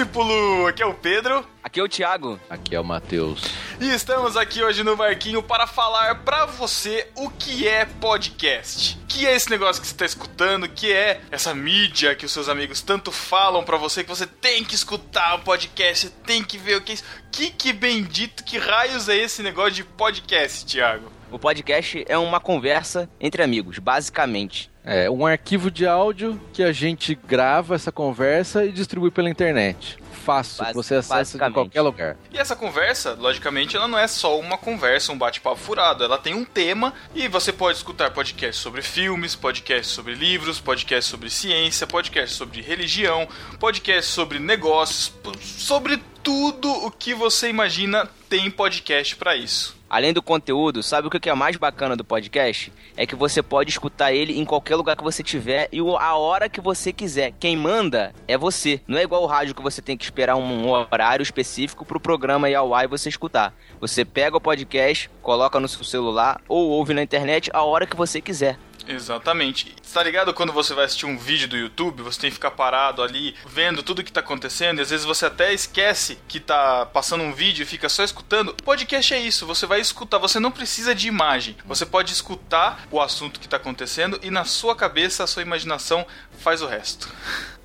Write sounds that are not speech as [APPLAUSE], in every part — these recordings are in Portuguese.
Discípulo! Aqui é o Pedro. Aqui é o Thiago. Aqui é o Matheus. E estamos aqui hoje no Marquinho para falar para você o que é podcast. O que é esse negócio que você está escutando? O que é essa mídia que os seus amigos tanto falam para você que você tem que escutar o podcast, tem que ver o que é isso. Que que bendito, que raios é esse negócio de podcast, Thiago? O podcast é uma conversa entre amigos, basicamente. É um arquivo de áudio que a gente grava essa conversa e distribui pela internet. Fácil, Bas- você acessa de qualquer lugar. E essa conversa, logicamente, ela não é só uma conversa, um bate-papo furado. Ela tem um tema e você pode escutar podcasts sobre filmes, podcasts sobre livros, podcasts sobre ciência, podcasts sobre religião, podcasts sobre negócios, sobre tudo o que você imagina tem podcast pra isso. Além do conteúdo, sabe o que é mais bacana do podcast? É que você pode escutar ele em qualquer lugar que você tiver e o- a hora que você quiser. Quem manda é você. Não é igual o rádio que você tem que esperar um horário específico pro programa ir ao ar e você escutar. Você pega o podcast, coloca no seu celular ou ouve na internet a hora que você quiser. Exatamente. Tá ligado quando você vai assistir um vídeo do YouTube, você tem que ficar parado ali, vendo tudo que tá acontecendo, e às vezes você até esquece que tá passando um vídeo e fica só escutando. Podcast é isso, você vai escutar, você não precisa de imagem. Você pode escutar o assunto que tá acontecendo e na sua cabeça a sua imaginação faz o resto.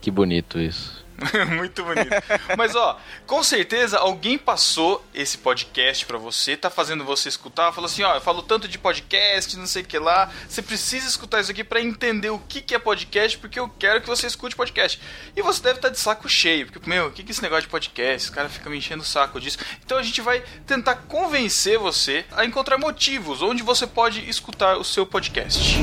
Que bonito isso. [LAUGHS] Muito bonito. Mas ó, com certeza alguém passou esse podcast pra você, tá fazendo você escutar, falou assim, ó, eu falo tanto de podcast, não sei o que lá, você precisa escutar isso aqui pra entender o que que é podcast, porque eu quero que você escute podcast. E você deve estar de saco cheio, porque meu, o que que é esse negócio de podcast? Os caras ficam me enchendo o saco disso. Então a gente vai tentar convencer você a encontrar motivos onde você pode escutar o seu podcast.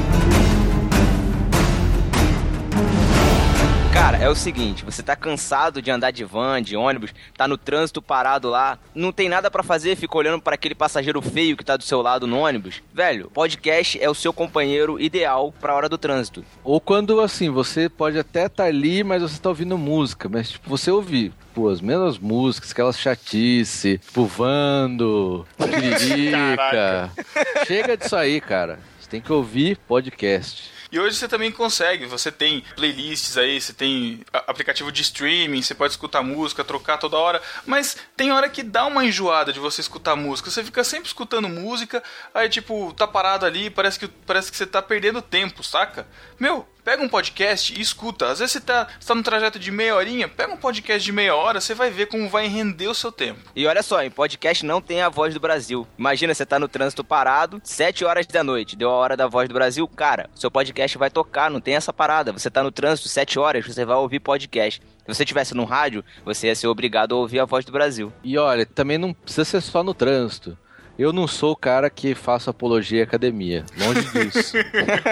Cara, é o seguinte, você tá cansado de andar de van, de ônibus, tá no trânsito parado lá, não tem nada pra fazer, fica olhando pra aquele passageiro feio que tá do seu lado no ônibus. Velho, podcast é o seu companheiro ideal pra hora do trânsito. Ou quando, assim, você pode até estar ali, mas você tá ouvindo música. Mas, tipo, você ouvir, pô, as mesmas músicas, aquelas chatice, tipo, Vando. [LAUGHS] Chega disso aí, cara. Você tem que ouvir podcast. E hoje você também consegue, você tem playlists aí, você tem aplicativo de streaming, você pode escutar música, trocar toda hora, mas tem hora que dá uma enjoada de você escutar música, você fica sempre escutando música, aí tipo, tá parado ali, parece que, parece que você tá perdendo tempo, saca? Meu, pega um podcast e escuta, às vezes você tá, você tá num trajeto de meia horinha, pega um podcast de meia hora, você vai ver como vai render o seu tempo. E olha só, em podcast não tem a voz do Brasil. Imagina, você tá no trânsito parado, 7 horas da noite, deu a hora da voz do Brasil, cara, seu podcast vai tocar, não tem essa parada. Você tá no trânsito 7 horas, você vai ouvir podcast. Se você tivesse no rádio, você ia ser obrigado a ouvir a voz do Brasil. E olha, também não precisa ser só no trânsito. Eu não sou o cara que faço apologia à academia, longe disso.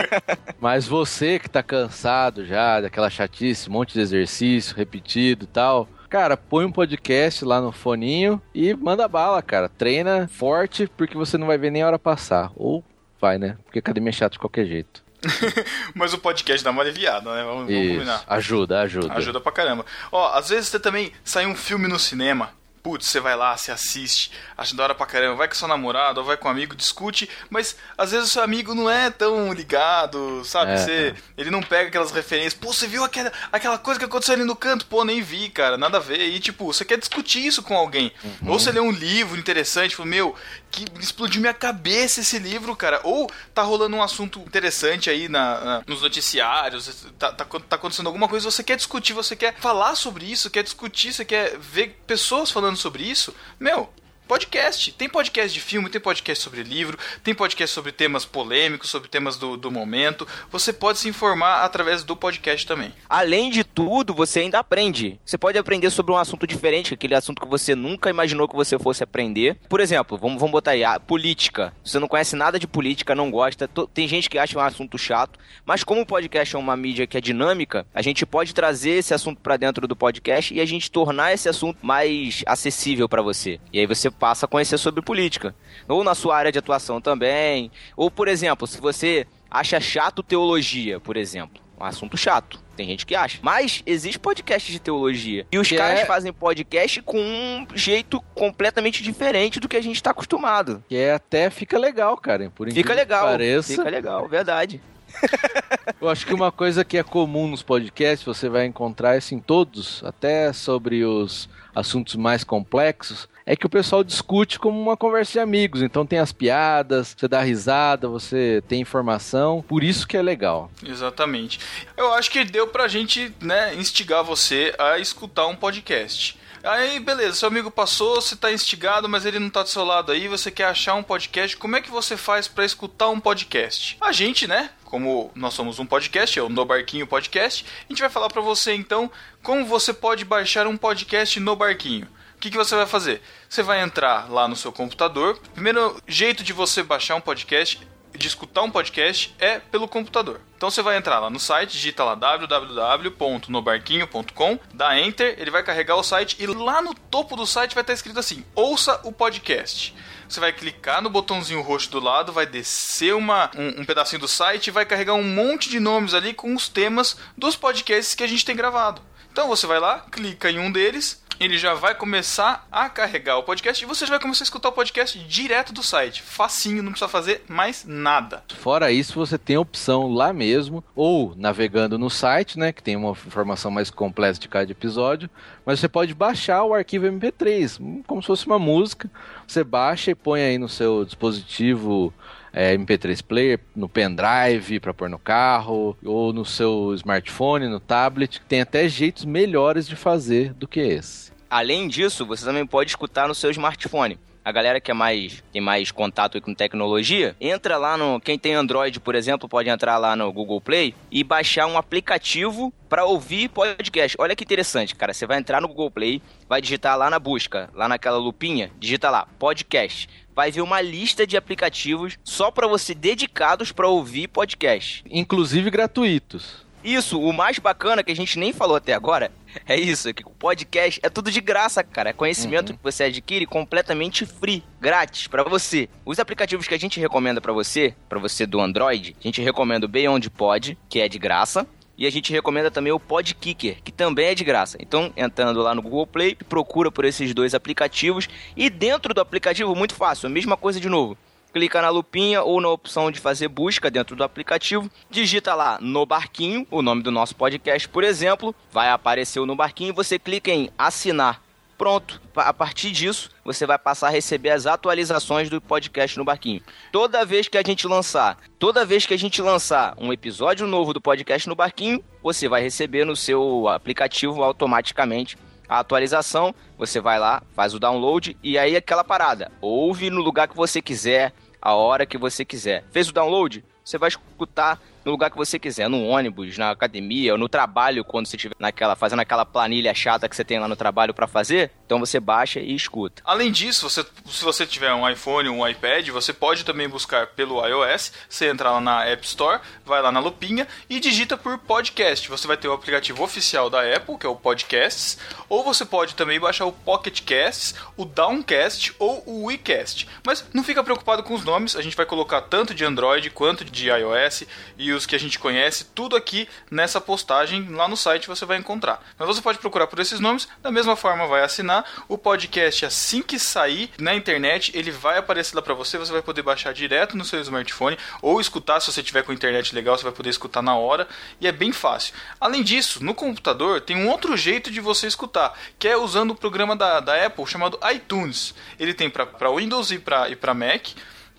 [LAUGHS] Mas você que tá cansado já daquela chatice, um monte de exercício repetido e tal, cara, põe um podcast lá no foninho e manda bala, cara. Treina forte porque você não vai ver nem a hora passar. Ou vai, né? Porque academia é chato de qualquer jeito. [LAUGHS] Mas o podcast dá uma aliviada, né? Vamos, vamos combinar. Ajuda, ajuda. Ajuda pra caramba. Ó, às vezes você também sai um filme no cinema. Putz, você vai lá, você assiste, acha da hora pra caramba, vai com seu namorado ou vai com um amigo, discute, mas às vezes o seu amigo não é tão ligado, sabe? É, você, Ele não pega aquelas referências, pô, você viu aquela, aquela coisa que aconteceu ali no canto? Pô, nem vi, cara, nada a ver. E tipo, você quer discutir isso com alguém. Ou você lê um livro interessante, fala, meu, que explodiu minha cabeça esse livro, cara. Ou tá rolando um assunto interessante aí na, na- nos noticiários, tá, tá, tá acontecendo alguma coisa, você quer discutir, você quer falar sobre isso, quer discutir, você quer ver pessoas falando sobre isso, meu. Podcast. Tem podcast de filme, tem podcast sobre livro, tem podcast sobre temas polêmicos, sobre temas do, do momento. Você pode se informar através do podcast também. Além de tudo, você ainda aprende. Você pode aprender sobre um assunto diferente, aquele assunto que você nunca imaginou que você fosse aprender. Por exemplo, vamos, vamos botar aí, política. Você não conhece nada de política, não gosta. Tem gente que acha um assunto chato, mas como o podcast é uma mídia que é dinâmica, a gente pode trazer esse assunto pra dentro do podcast e a gente tornar esse assunto mais acessível pra você. E aí você passa a conhecer sobre política. Ou na sua área de atuação também. Ou, por exemplo, se você acha chato teologia, por exemplo. Um assunto chato. Tem gente que acha. Mas existe podcast de teologia. E os Que caras é- fazem podcast com um jeito completamente diferente do que a gente tá acostumado. Que é até fica legal, cara. Por Fica legal. pareça. Fica legal, verdade. [LAUGHS] Eu acho que uma coisa que é comum nos podcasts, você vai encontrar isso em todos, até sobre os assuntos mais complexos, é que o pessoal discute como uma conversa de amigos. Então tem as piadas, você dá risada, você tem informação. Por isso que é legal. Exatamente. Eu acho que deu pra gente, né, instigar você a escutar um podcast. Aí, beleza, seu amigo passou, você tá instigado, mas ele não tá do seu lado aí, você quer achar um podcast. Como é que você faz para escutar um podcast? A gente, né? Como nós somos um podcast, é o No Barquinho Podcast, a gente vai falar para você então como você pode baixar um podcast no Barquinho. O que, que você vai fazer? Você vai entrar lá no seu computador. Primeiro jeito de você baixar um podcast de escutar um podcast é pelo computador. Então você vai entrar lá no site, digita lá www.nobarquinho.com, dá enter, ele vai carregar o site e lá no topo do site vai estar escrito assim: ouça o podcast. Você vai clicar no botãozinho roxo do lado, vai descer uma, um, um pedacinho do site e vai carregar um monte de nomes ali com os temas dos podcasts que a gente tem gravado. Então você vai lá, clica em um deles, ele já vai começar a carregar o podcast e você já vai começar a escutar o podcast direto do site. Facinho, não precisa fazer mais nada. Fora isso, você tem a opção lá mesmo, ou navegando no site, né, que tem uma informação mais completa de cada episódio, mas você pode baixar o arquivo MP3, como se fosse uma música. Você baixa e põe aí no seu dispositivo é, MP3 player, no pendrive para pôr no carro, ou no seu smartphone, no tablet. Tem até jeitos melhores de fazer do que esse. Além disso, você também pode escutar no seu smartphone. A galera que é mais tem mais contato com tecnologia, entra lá no quem tem Android, por exemplo, pode entrar lá no Google Play e baixar um aplicativo para ouvir podcast. Olha que interessante, cara. Você vai entrar no Google Play, vai digitar lá na busca, lá naquela lupinha, digita lá podcast. Vai ver uma lista de aplicativos só para você dedicados para ouvir podcast, inclusive gratuitos. Isso, o mais bacana que a gente nem falou até agora é isso, é que o podcast é tudo de graça, cara. É conhecimento uhum. que você adquire completamente free, grátis para você. Os aplicativos que a gente recomenda para você, para você do Android, a gente recomenda o Beyond Pod, que é de graça. E a gente recomenda também o Podkicker, que também é de graça. Então, entrando lá no Google Play, procura por esses dois aplicativos. E dentro do aplicativo, muito fácil, a mesma coisa de novo clica na lupinha ou na opção de fazer busca dentro do aplicativo, digita lá no barquinho, o nome do nosso podcast, por exemplo, vai aparecer o no barquinho, você clica em assinar. Pronto, a partir disso, você vai passar a receber as atualizações do podcast no barquinho. Toda vez que a gente lançar, toda vez que a gente lançar um episódio novo do podcast no barquinho, você vai receber no seu aplicativo automaticamente a atualização, você vai lá, faz o download e aí aquela parada. Ouve no lugar que você quiser, a hora que você quiser. Fez o download? Você vai escutar no lugar que você quiser, no ônibus, na academia, no trabalho, quando você estiver naquela, fazendo aquela planilha chata que você tem lá no trabalho para fazer, então você baixa e escuta. Além disso, você, se você tiver um iPhone ou um iPad, você pode também buscar pelo iOS, você entra lá na App Store, vai lá na lupinha e digita por podcast. Você vai ter o aplicativo oficial da Apple, que é o Podcasts, ou você pode também baixar o Pocket Casts, o Downcast ou o WeCast. Mas não fica preocupado com os nomes, a gente vai colocar tanto de Android quanto de iOS e os que a gente conhece, tudo aqui nessa postagem lá no site você vai encontrar. Mas você pode procurar por esses nomes, da mesma forma vai assinar o podcast assim que sair na internet, ele vai aparecer lá para você, você vai poder baixar direto no seu smartphone ou escutar se você tiver com internet legal, você vai poder escutar na hora e é bem fácil. Além disso, no computador tem um outro jeito de você escutar, que é usando o programa da, da Apple chamado iTunes. Ele tem para Windows e para Mac.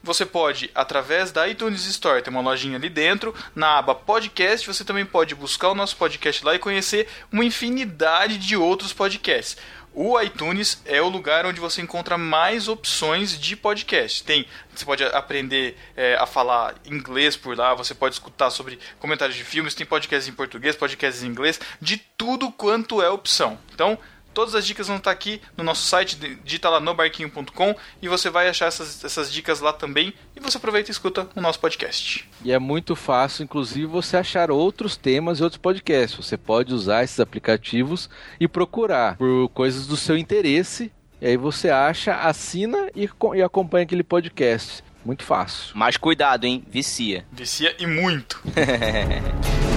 Você pode, através da iTunes Store, tem uma lojinha ali dentro, na aba podcast, você também pode buscar o nosso podcast lá e conhecer uma infinidade de outros podcasts. O iTunes é o lugar onde você encontra mais opções de podcast. Tem, você pode aprender é, a falar inglês por lá, você pode escutar sobre comentários de filmes, tem podcasts em português, podcasts em inglês, de tudo quanto é opção. Então, Todas as dicas vão estar aqui no nosso site, digita lá no barquinho.com e você vai achar essas, essas dicas lá também e você aproveita e escuta o nosso podcast. E é muito fácil, inclusive, você achar outros temas e outros podcasts. Você pode usar esses aplicativos e procurar por coisas do seu interesse. E aí você acha, assina e, e acompanha aquele podcast. Muito fácil. Mas cuidado, hein? Vicia. Vicia e muito. [LAUGHS]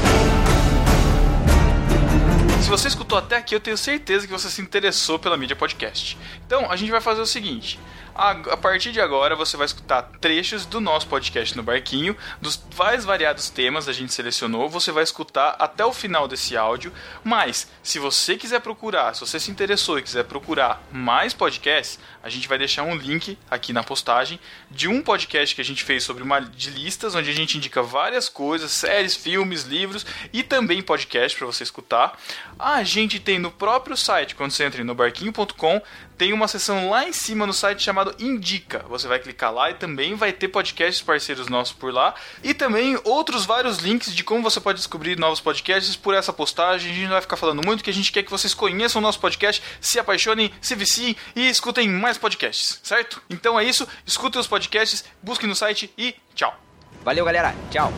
Se você escutou até aqui, eu tenho certeza que você se interessou pela mídia podcast. Então, a gente vai fazer o seguinte: A, a, partir de agora você vai escutar trechos do nosso podcast no Barquinho, dos mais variados temas a gente selecionou. Você vai escutar até o final desse áudio. Mas, se você quiser procurar, se você se interessou e quiser procurar mais podcasts, a gente vai deixar um link aqui na postagem de um podcast que a gente fez sobre uma de listas, onde a gente indica várias coisas, séries, filmes, livros e também podcast para você escutar. A gente tem no próprio site, quando você entra no barquinho.com, tem uma seção lá em cima no site chamado Indica. Você vai clicar lá e também vai ter podcasts parceiros nossos por lá. E também outros vários links de como você pode descobrir novos podcasts por essa postagem. A gente não vai ficar falando muito, que a gente quer que vocês conheçam o nosso podcast, se apaixonem, se viciem e escutem mais podcasts, certo? Então é isso, escutem os podcasts, busquem no site e tchau. Valeu, galera. Tchau.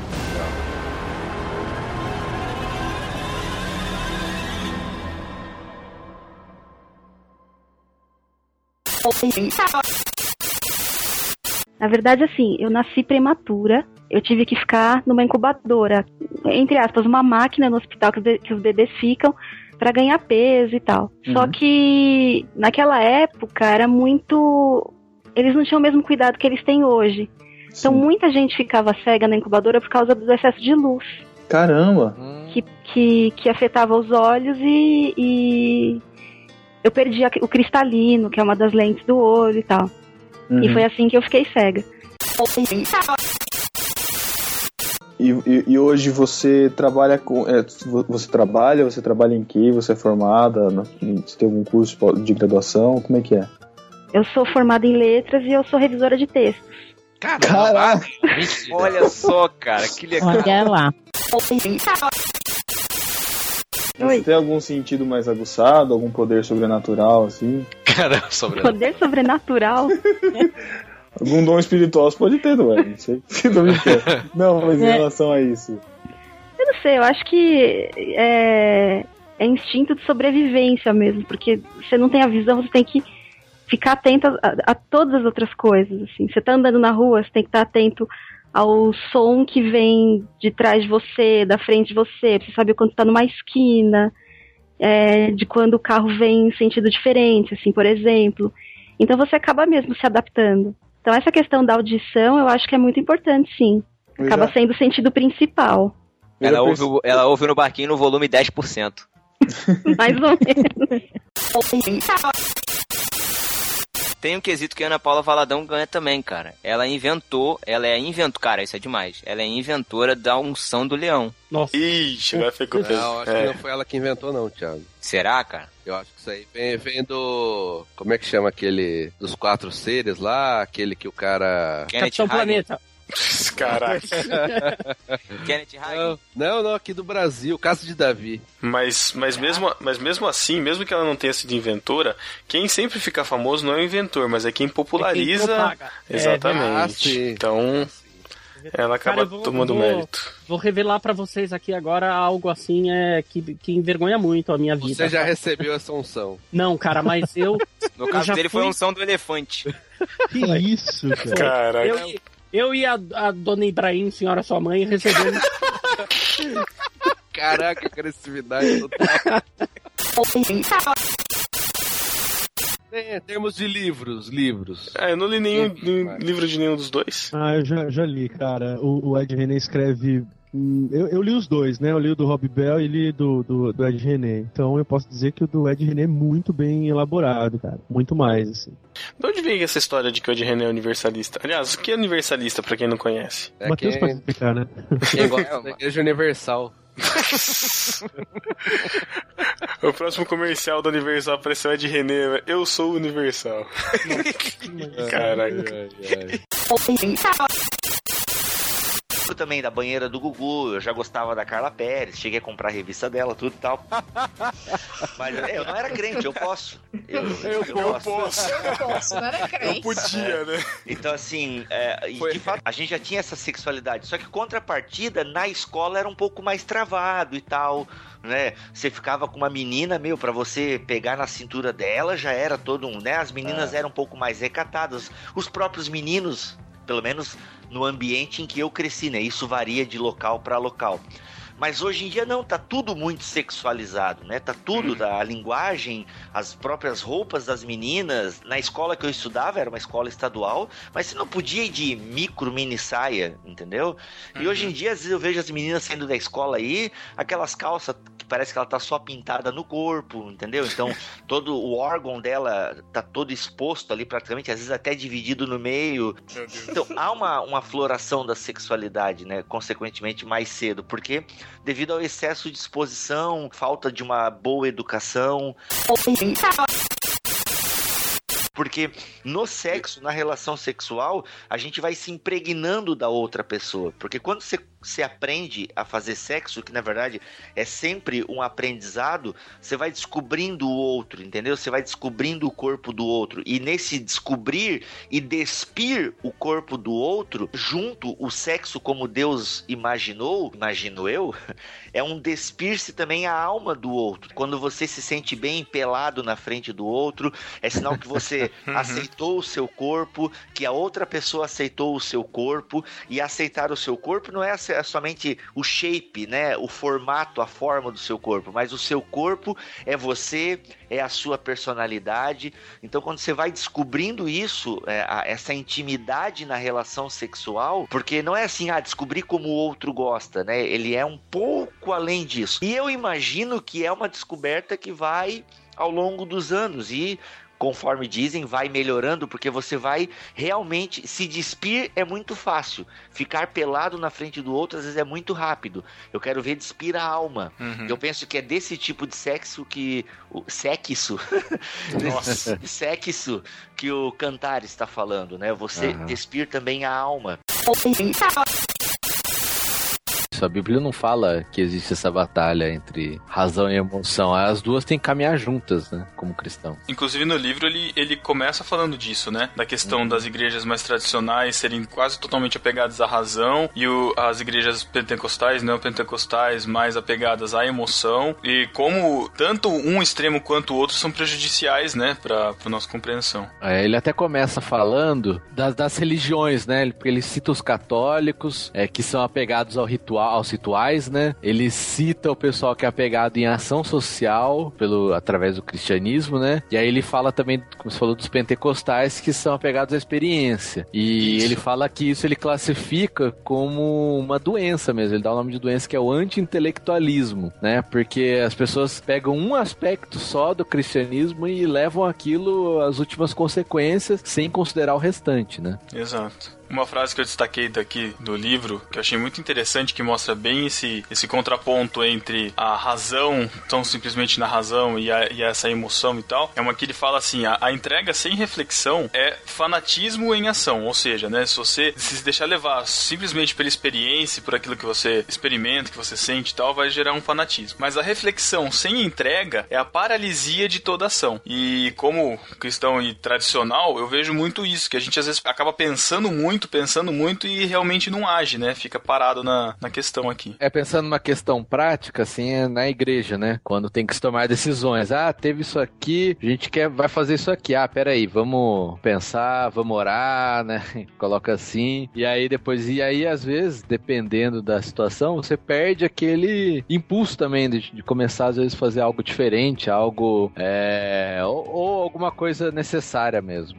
Na verdade, assim, eu nasci prematura. Eu tive que ficar numa incubadora, entre aspas, uma máquina no hospital que, que os bebês ficam para ganhar peso e tal. Uhum. Só que naquela época era muito. Eles não tinham o mesmo cuidado que eles têm hoje. Então, Sim. Então muita gente ficava cega na incubadora por causa do excesso de luz. Caramba! Que, que, que afetava os olhos e, e eu perdi o cristalino, que é uma das lentes do olho e tal. Uhum. E foi assim que eu fiquei cega. E, e, e, hoje você trabalha com. É, você trabalha, você trabalha em que? Você é formada? Você tem algum curso de graduação? Como é que é? Eu sou formada em letras e eu sou revisora de textos. Caraca! Olha só, cara, que legal. Olha lá. Você tem algum sentido mais aguçado, algum poder sobrenatural, assim? [LAUGHS] Cara, sobrenatural. Poder sobrenatural? [LAUGHS] algum dom espiritual você pode ter, não é? Não sei. [LAUGHS] Não, mas em é. relação a isso. Eu não sei, eu acho que é, é instinto de sobrevivência mesmo, porque você não tem a visão, você tem que ficar atento a, a, todas as outras coisas. Assim. Você tá andando na rua, você tem que estar atento ao som que vem de trás de você, da frente de você, pra você saber quando está numa esquina, é, de quando o carro vem em sentido diferente, assim, por exemplo. Então você acaba mesmo se adaptando. Então essa questão da audição eu acho que é muito importante, sim. Acaba sendo o sentido principal. Ela ouve, ela ouve no barquinho no volume 10%. [LAUGHS] Mais ou menos. [LAUGHS] tem um quesito que a Ana Paula Valadão ganha também, cara. Ela inventou, ela é inventora, cara, isso é demais. Ela é inventora da unção do leão. Nossa. Ixi, vai ficar Não, acho é. que não foi ela que inventou, não, Thiago. Será, cara? Eu acho que isso aí vem, vem do. Como é que chama aquele. Dos quatro seres lá? Aquele que o cara. Kenneth Capitão Hagen. Planeta. [LAUGHS] Caraca. Kenneth Hagen. Não, não, aqui do Brasil, caso de Davi. Mas, mas, mesmo, mas mesmo assim, mesmo que ela não tenha sido inventora, quem sempre fica famoso não é o inventor, mas é quem populariza. É quem Exatamente. É, então. Ela acaba Cara, vou, tomando vou, mérito. Vou revelar para vocês aqui agora algo assim é que, que envergonha muito a minha vida. Você já recebeu essa unção? Não, cara, mas eu. No caso dele fui... foi a unção do elefante. Que isso, cara? Caraca. Eu, eu e a, a dona Ibrahim, senhora sua mãe, recebemos. [LAUGHS] Caraca, agressividade total. Em termos de livros, livros. Ah, eu não li nenhum, nenhum livro de nenhum dos dois. Ah, eu já, já li, cara. O, o Ed René escreve eu, eu, li os dois, né? Eu li o do Rob Bell e li do, do, do, Ed René. Então eu posso dizer que o do Ed René é muito bem elaborado, cara. Muito mais, assim. De onde veio essa história de que o Ed René é universalista? Aliás, o que é universalista, pra quem não conhece? É Matheus quem... pode explicar, né? É [LAUGHS] Igreja Universal. [LAUGHS] o próximo comercial da Universal apareceu é de René. Eu sou Universal. [LAUGHS] Caraca também da banheira do Gugu, eu já gostava da Carla Pérez, cheguei a comprar a revista dela, tudo e tal. [LAUGHS] Mas eu não era crente, eu posso. Eu, eu, eu, eu posso. posso. Eu posso, [LAUGHS] não era crente. Eu podia, né? Então, assim, é, de fato, a gente já tinha essa sexualidade, só que contrapartida, na escola era um pouco mais travado e tal. Né? Você ficava com uma menina, meu, para você pegar na cintura dela já era todo um, né? As meninas é. eram um pouco mais recatadas. Os próprios meninos, pelo menos no ambiente em que eu cresci, né? Isso varia de local para local. Mas hoje em dia não, tá tudo muito sexualizado, né? Tá tudo, Uhum. a linguagem, as próprias roupas das meninas. Na escola que eu estudava, era uma escola estadual, mas você não podia ir de micro, mini saia, entendeu? E Uhum. hoje em dia, às vezes eu vejo as meninas saindo da escola aí, aquelas calças que parece que ela tá só pintada no corpo, entendeu? Então, [LAUGHS] todo o órgão dela tá todo exposto ali praticamente, às vezes até dividido no meio. Então, há uma, uma floração da sexualidade, né? Consequentemente, mais cedo, porque devido ao excesso de exposição, falta de uma boa educação. Porque no sexo, na relação sexual, a gente vai se impregnando da outra pessoa. Porque quando você, você aprende a fazer sexo, que na verdade é sempre um aprendizado, você vai descobrindo o outro, entendeu? Você vai descobrindo o corpo do outro. E nesse descobrir e despir o corpo do outro, junto o sexo como Deus imaginou, imagino eu, [LAUGHS] é um despir-se também a alma do outro. Quando você se sente bem pelado na frente do outro, é sinal que você [LAUGHS] aceitou o seu corpo, que a outra pessoa aceitou o seu corpo, e aceitar o seu corpo não é ace- somente o shape, né, o formato, a forma do seu corpo, mas o seu corpo é você, é a sua personalidade. Então, quando você vai descobrindo isso, é, essa intimidade na relação sexual, porque não é assim, ah, descobrir como o outro gosta, né? Ele é um pouco além disso. E eu imagino que é uma descoberta que vai ao longo dos anos e conforme dizem, vai melhorando, porque você vai realmente se despir é muito fácil. Ficar pelado na frente do outro às vezes é muito rápido. Eu quero ver despir a alma. Uhum. Eu penso que é desse tipo de sexo que o sexo, [LAUGHS] Nossa. sexo que o cantar está falando, né? Você Aham. despir também a alma. [LAUGHS] Isso, a Bíblia não fala que existe essa batalha entre razão e emoção. As duas têm que caminhar juntas, né? Como cristão. Inclusive no livro ele, ele começa falando disso, né? Da questão das igrejas mais tradicionais serem quase totalmente apegadas à razão e o- as igrejas pentecostais, neopentecostais mais apegadas à emoção e como tanto um extremo quanto o outro são prejudiciais, né? Pra, pra nossa compreensão. É, ele até começa falando das, das religiões, né? Porque ele cita os católicos, é, que são apegados ao ritual, aos rituais, né? Ele cita o pessoal que é apegado em ação social, pelo através do cristianismo, né? E aí ele fala também, como você falou, dos pentecostais, que são apegados à experiência. E Isso. ele fala que isso ele classifica como uma doença mesmo. Ele dá o nome de doença que é o anti-intelectualismo, né? Porque as pessoas pegam um aspecto só do cristianismo e levam aquilo às últimas consequências sem considerar o restante, né? Exato. Uma frase que eu destaquei daqui do livro, que eu achei muito interessante, que mostra bem esse, esse contraponto entre a razão, tão simplesmente na razão, e, a- e essa emoção e tal, é uma que ele fala assim: a, a entrega sem reflexão é fanatismo em ação. Ou seja, né, se você se deixar levar simplesmente pela experiência, por aquilo que você experimenta, que você sente e tal, vai gerar um fanatismo. Mas a reflexão sem entrega é a paralisia de toda ação. E como cristão e tradicional, eu vejo muito isso, que a gente às vezes acaba pensando muito, pensando muito e realmente não age, né? Fica parado na, na questão aqui. É pensando numa questão prática, assim, é na igreja, né? Quando tem que se tomar decisões. Ah, teve isso aqui, a gente quer, vai fazer isso aqui. Ah, peraí, vamos pensar, vamos orar, né? [LAUGHS] Coloca assim. E aí depois, e aí às vezes, dependendo da situação, você perde aquele impulso também de, de começar às vezes fazer algo diferente, algo, é, ou, ou alguma coisa necessária mesmo.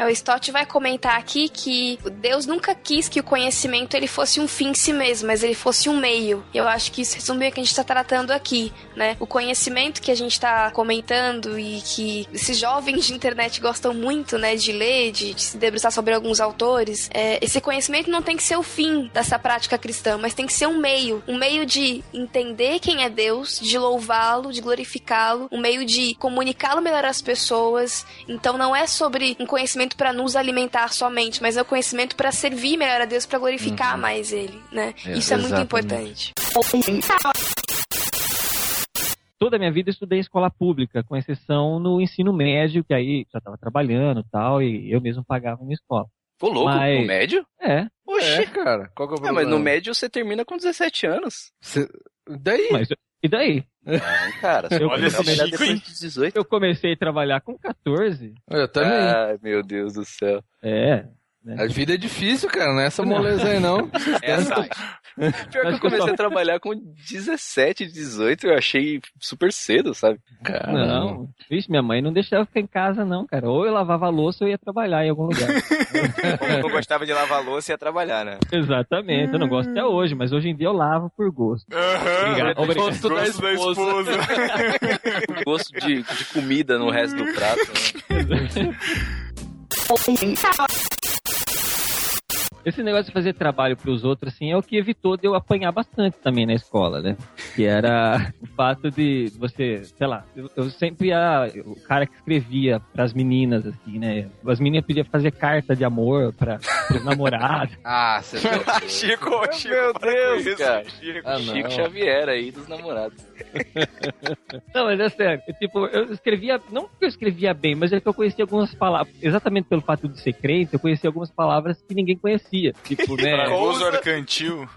O Stott vai comentar aqui que Deus nunca quis que o conhecimento ele fosse um fim em si mesmo, mas ele fosse um meio. Eu acho que isso resume o que a gente está tratando aqui, né? O conhecimento que a gente está comentando e que esses jovens de internet gostam muito, né, de ler, de, de se debruçar sobre alguns autores, é, esse conhecimento não tem que ser o fim dessa prática cristã, mas tem que ser um meio, um meio de entender quem é Deus, de louvá-lo, de glorificá-lo, um meio de comunicá-lo melhor às pessoas. Então não é sobre um conhecimento para nos alimentar somente, mas é o conhecimento para servir melhor a Deus, para glorificar mais Ele, né? É, Isso é muito exatamente. importante. Toda a minha vida eu estudei em escola pública, com exceção no ensino médio, que aí já estava trabalhando e tal, e eu mesmo pagava minha escola. Ô, louco, Mas- no médio? É, Oxi. É, cara, qual que é o É, problema? mas no médio você termina com 17 anos. Cê- Daí? mas e daí? Não, cara, você Eu pode Olha esse trabalhar Chico, depois hein? dos 18. Eu comecei a trabalhar com 14. Eu também. Ai, meu Deus do céu. É, né? A vida é difícil, cara, não é essa moleza aí, não. [LAUGHS] Essa. [LAUGHS] Pior que eu comecei a trabalhar com 17, 18, eu achei super cedo, sabe? Caramba. Não, vixe, minha mãe não deixava eu ficar em casa, não, cara. Ou eu lavava a louça ou eu ia trabalhar em algum lugar. [LAUGHS] Como eu gostava de lavar louça e ia trabalhar, né? Exatamente, eu não gosto até hoje, mas hoje em dia eu lavo por gosto. Obrigado. Obrigado. Gosto da esposa. Gosto de, de comida no resto do prato. Né? Esse negócio de fazer trabalho pros outros, assim, é o que evitou de eu apanhar bastante também na escola, né? Que era o fato de você, sei lá, eu, eu sempre era o cara que escrevia pras meninas, assim, né? As meninas podiam fazer carta de amor pra, pros namorados. [LAUGHS] Ah, você [LAUGHS] Chico, Chico, Meu para Deus, isso, cara. Chico, Ah. Chico Xavier aí dos namorados. [LAUGHS] Não, mas é sério. Eu, tipo, eu escrevia, não porque eu escrevia bem, mas é que eu conhecia algumas palavras, exatamente pelo fato de ser crente, eu conhecia algumas palavras que ninguém conhecia. Tipo, [LAUGHS] né? Arcantil.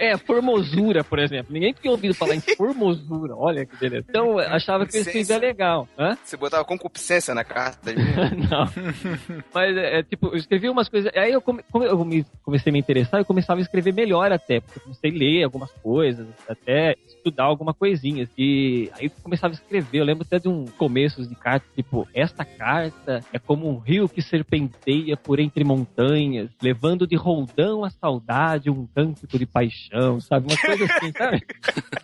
É, formosura, por exemplo. Ninguém tinha ouvido falar em formosura. Olha que beleza. Então, eu achava que eu escrevia legal. Hã? Você botava concupiscência na carta. [LAUGHS] Não. Mas, é, é, tipo, eu escrevi umas coisas. Aí, eu, come- eu me- comecei a me interessar, eu começava a escrever melhor até. Porque eu comecei a ler algumas coisas, até estudar alguma coisinha. E aí eu começava a escrever. Eu lembro até de um começo de carta, tipo, esta carta é como um rio que serpenteia por entre montanhas, levando de roldão a saudade um cântico de paixão, sabe? Uma coisa assim, [LAUGHS] sabe?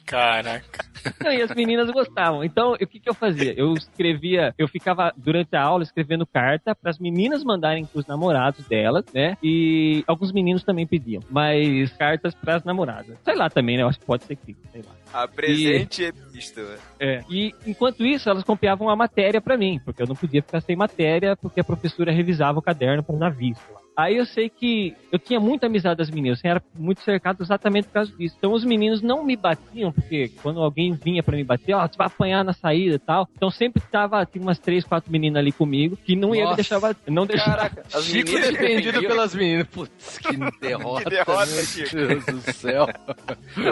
Caraca. Não, e as meninas gostavam. Então, o que, que eu fazia? Eu escrevia, eu ficava durante a aula escrevendo carta para as meninas mandarem pros namorados delas, né? E alguns meninos também pediam, mas cartas para as namoradas. Sei lá também, né? Eu acho que pode ser que, sei lá. A presente é visto. né? É. E enquanto isso, elas copiavam a matéria pra mim, porque eu não podia ficar sem matéria, porque a professora revisava o caderno pra dar visto. lá. Aí eu sei que eu tinha muita amizade das meninas, eu era muito cercado exatamente por causa disso. Então os meninos não me batiam, porque quando alguém vinha pra me bater, ó, tu vai apanhar na saída e tal. Então sempre tava, tinha umas três, quatro meninas ali comigo, que não ia me Nossa. deixar bater. Não deixava. Caraca, as Chico meninas defendido pelas meninas. Putz, que derrota. Que derrota, meu Chico. Deus do céu.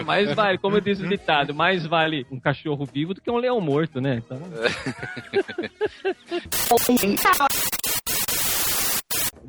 Mais vale, como eu disse o ditado, mais vale um cachorro vivo do que um leão morto, né? Então. [LAUGHS]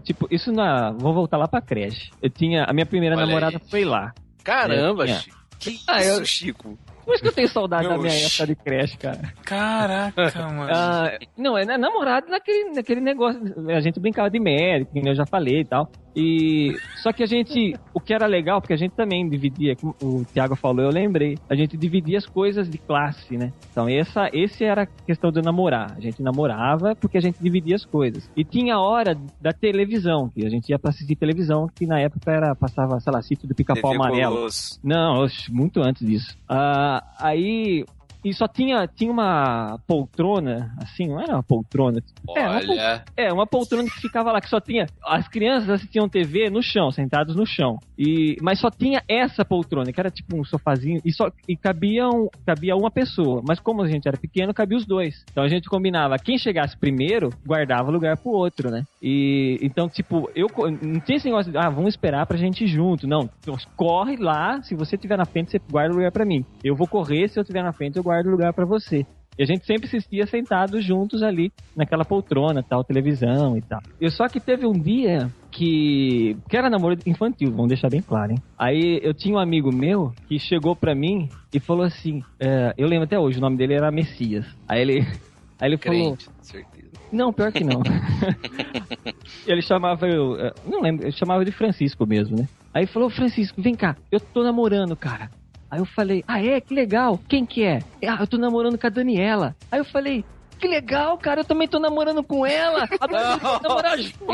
Tipo, isso na. Vou voltar lá pra creche. Eu tinha. A minha primeira Olha namorada aí. foi lá. Caramba, É. Chico. Que isso, Ah, eu- Chico? Por isso que eu tenho saudade Meu, da minha época de creche, cara. Caraca, [LAUGHS] mano. Ah, não, é namorado naquele, naquele negócio. A gente brincava de médico, nem eu já falei e tal. E. Só que a gente. O que era legal, porque a gente também dividia, como o Thiago falou, eu lembrei. A gente dividia as coisas de classe, né? Então, essa, esse era a questão de namorar. A gente namorava porque a gente dividia as coisas. E tinha a hora da televisão, que a gente ia pra assistir televisão, que na época era, passava, sei lá, sítio do pica-pau amarelo. Não, muito antes disso. Ah, aí. E só tinha, tinha uma poltrona, assim, não era uma poltrona. É, uma, pol- Olha, é, uma poltrona que ficava lá, que só tinha. As crianças assistiam TV no chão, sentados no chão. E, mas só tinha essa poltrona, que era tipo um sofazinho, e só e cabiam, cabia uma pessoa. Mas como a gente era pequeno, cabia os dois. Então a gente combinava, quem chegasse primeiro, guardava lugar pro outro, né? E então, tipo, eu não tinha esse negócio de, ah, vamos esperar pra gente ir junto. Não, então, corre lá, se você tiver na frente, você guarda o lugar pra mim. Eu vou correr, se eu tiver na frente, eu guardo o lugar pra você. E a gente sempre assistia sentados juntos ali, naquela poltrona, tal, televisão e tal. Eu só que teve um dia que. que era namoro infantil, vamos deixar bem claro, hein? Aí eu tinha um amigo meu que chegou pra mim e falou assim: é, eu lembro até hoje, o nome dele era Messias. Aí ele. [LAUGHS] Aí ele falou. Crente, certeza. Não, pior que não. [LAUGHS] ele chamava eu. eh, Não lembro, ele chamava de Francisco mesmo, né? Aí falou, Francisco, vem cá, eu tô namorando, cara. Aí eu falei, ah é? Que legal. Quem que é? Ah, eu tô namorando com a Daniela. Aí eu falei, que legal, cara, eu também tô namorando com ela. Agora a gente vai namorar junto.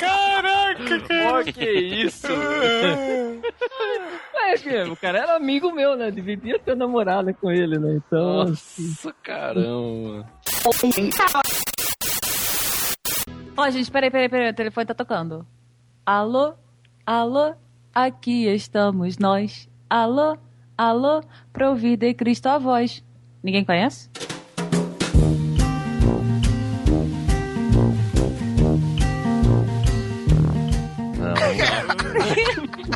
Caraca, cara. Pô, que isso? É, que o cara era amigo meu, né? Dividia ter namorada com ele, né? Então. nossa, caramba. Ó, gente, peraí, peraí, peraí, o telefone tá tocando. Alô? Alô? Aqui estamos nós. Alô? Alô? Pra ouvir de Cristo a voz. Ninguém conhece?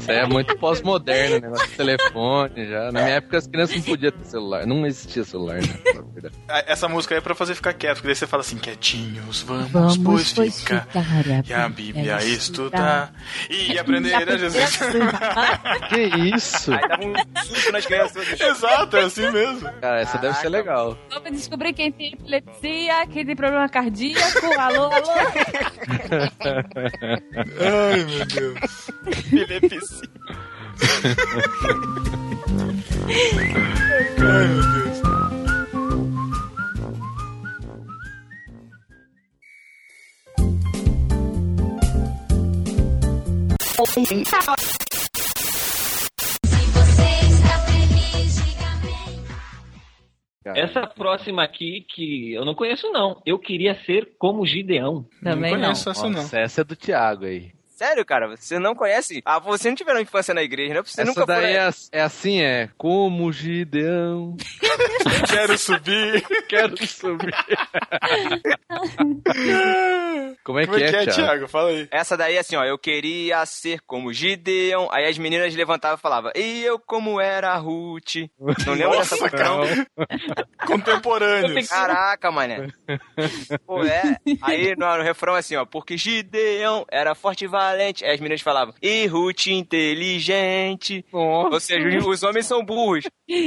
É muito pós-moderno, negócio de telefone já. Na minha época as crianças não podiam ter celular. Não existia celular, né? Ah, Essa música aí é pra fazer ficar quieto, porque daí você fala assim, quietinhos, vamos, Vamos, pois pois ficar. ficar, E a Bíblia estudar. E aprender a Jesus. [LAUGHS] Que isso? Aí dava um susto nas crianças. Exato, é assim mesmo. Cara, essa deve ser legal. Vamos descobrir quem tem epilepsia, quem tem problema cardíaco. [LAUGHS] Alô, alô. Ai, meu Deus. Epilepsia. [LAUGHS] Ai, meu Deus. Essa próxima aqui, que eu não conheço, não. Eu queria ser como Gideão. Também não. conheço essa não. Nossa, essa é do Thiago aí. Sério, cara? Você não conhece? Ah, você não tiveram infância na igreja, né? Você Essa nunca daí foi... é, é assim, é como Gideão. [LAUGHS] Quero subir. [LAUGHS] Quero subir. [LAUGHS] Como é Como que é que é, é, Thiago? Thiago? Fala aí. Essa daí, assim, ó, eu queria ser como Gideon. Aí as meninas levantavam e falavam, e eu como era a Ruth. Não lembra dessa Nossa, música, não? Contemporâneos. Caraca, mané. Pô, é. Aí no, no refrão assim, ó, porque Gideon era forte e valente. Aí as meninas falavam, e Ruth inteligente. Ou seja, os homens são burros. [LAUGHS]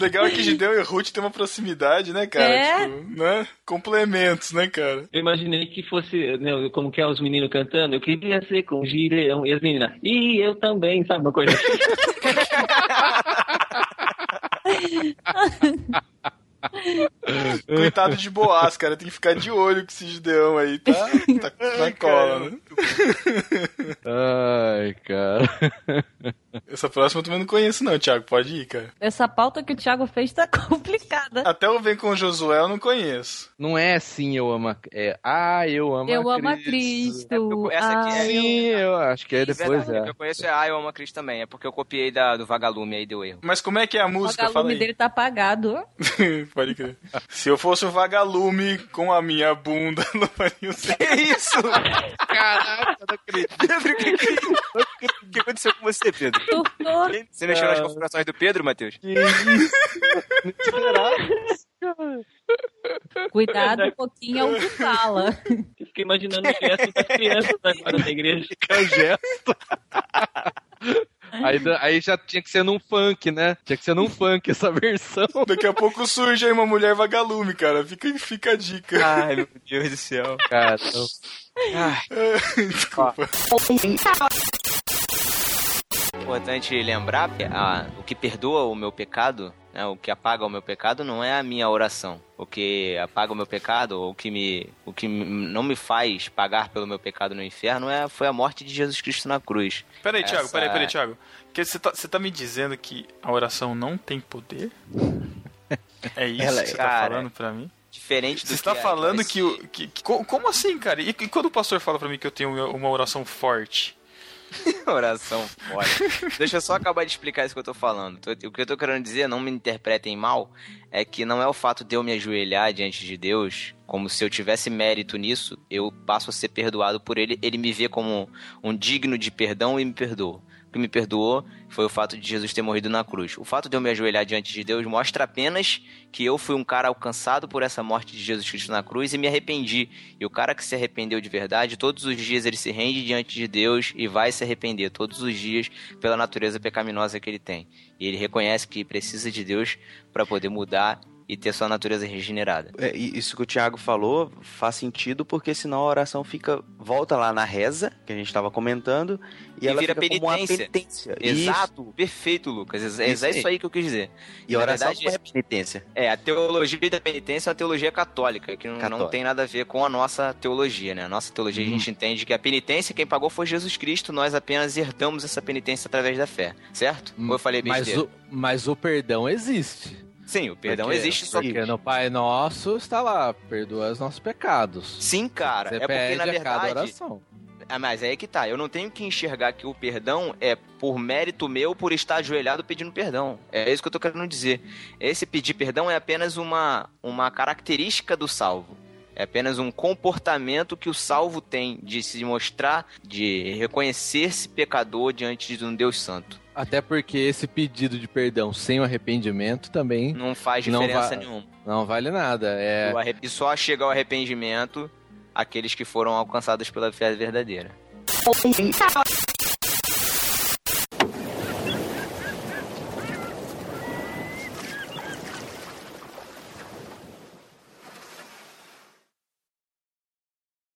Legal é que Gideon e Ruth tem uma proximidade, né, cara? É. Tipo, né? Complementos, né, cara? Eu imaginei que fosse, né, como que é os meninos cantando, eu queria ser com Gideão. E as meninas, e eu também, sabe uma coisa assim? [LAUGHS] Coitado de Boaz, cara. Tem que ficar de olho com esse Gideão aí, tá? Tá [LAUGHS] na cola, né? Ai, cara. [LAUGHS] Essa próxima eu também não conheço, não, Thiago. Pode ir, cara. Essa pauta que o Thiago fez tá [LAUGHS] complicada. Até o Vem com o Josué eu não conheço. Não é assim, eu amo a... É, ah, eu amo Eu a amo a Cristo. Cristo. Essa aqui é- Ai, Sim, eu acho que é depois, Verdade, é. Eu conheço é Ah, eu amo a Cris também. É porque eu copiei da, do Vagalume aí deu erro. Mas como é que é a O música? Fala vagalume aí. dele tá apagado. [LAUGHS] Pode crer. Se eu fosse um vagalume com a minha bunda, [LAUGHS] não faria o. Que isso? Caraca, não acredito. Pedro, o que, que, o que aconteceu com você, Pedro? Você mexeu nas configurações do Pedro, Matheus? Que isso? Cuidado um pouquinho é o que fala. Eu fiquei imaginando o gesto das crianças agora da igreja. Que [LAUGHS] é o gesto. Aí, aí já tinha que ser num funk, né? Tinha que ser num funk essa versão. Daqui a pouco surge aí uma mulher vagalume, cara. Fica, fica a dica. Ai, meu Deus do céu. [LAUGHS] Cara, [LAUGHS] Desculpa. Importante lembrar que ah, o que perdoa o meu pecado, né, o que apaga o meu pecado, não é a minha oração. O que apaga o meu pecado, ou o que, me, o que não me faz pagar pelo meu pecado no inferno, é, foi a morte de Jesus Cristo na cruz. Peraí, Thiago, Essa- peraí, peraí, Thiago. Que Você tá, você tá me dizendo que a oração não tem poder? [LAUGHS] É isso Ela- que você tá cara, falando pra mim? Diferente do Você que está é- falando que, que, que- co- Como assim, cara? E, e quando o pastor fala pra mim que eu tenho uma oração forte? [LAUGHS] Oração forte. Deixa eu só acabar de explicar isso que eu tô falando. O que eu tô querendo dizer, não me interpretem mal, é que não é o fato de eu me ajoelhar diante de Deus, como se eu tivesse mérito nisso, eu passo a ser perdoado por ele, ele me vê como um digno de perdão e me perdoa. Que me perdoou foi o fato de Jesus ter morrido na cruz. O fato de eu me ajoelhar diante de Deus mostra apenas que eu fui um cara alcançado por essa morte de Jesus Cristo na cruz e me arrependi. E o cara que se arrependeu de verdade, todos os dias ele se rende diante de Deus e vai se arrepender todos os dias pela natureza pecaminosa que ele tem. E ele reconhece que precisa de Deus para poder mudar e ter sua natureza regenerada. É, e isso que o Thiago falou faz sentido, porque senão a oração fica. volta lá na reza, que a gente estava comentando, e, E ela vira fica como uma penitência. penitência. Exato, perfeito, Lucas. É, Isso aí. isso aí que eu quis dizer. E a oração verdade, não é penitência. É, a teologia da penitência é uma teologia católica, que não, não Católica. tem nada a ver com a nossa teologia, né? A nossa teologia a gente entende que a penitência quem pagou foi Jesus Cristo, nós apenas herdamos essa penitência através da fé, certo? Ou eu falei mas besteira? o, mas o perdão existe. Sim, o perdão Porque- existe, só que... Porque no Pai Nosso está lá, perdoa os nossos pecados. Sim, cara, Você é porque pede na a cada verdade... oração. Ah, mas aí é que tá, eu não tenho que enxergar que o perdão é por mérito meu por estar ajoelhado pedindo perdão. É isso que eu tô querendo dizer. Esse pedir perdão é apenas uma, uma característica do salvo. É apenas um comportamento que o salvo tem de se mostrar, de reconhecer-se pecador diante de um Deus santo. Até porque esse pedido de perdão sem o arrependimento também Não faz Não diferença va- nenhuma. não vale nada. É, O arre- E só chega ao arrependimento aqueles que foram alcançados pela fé verdadeira.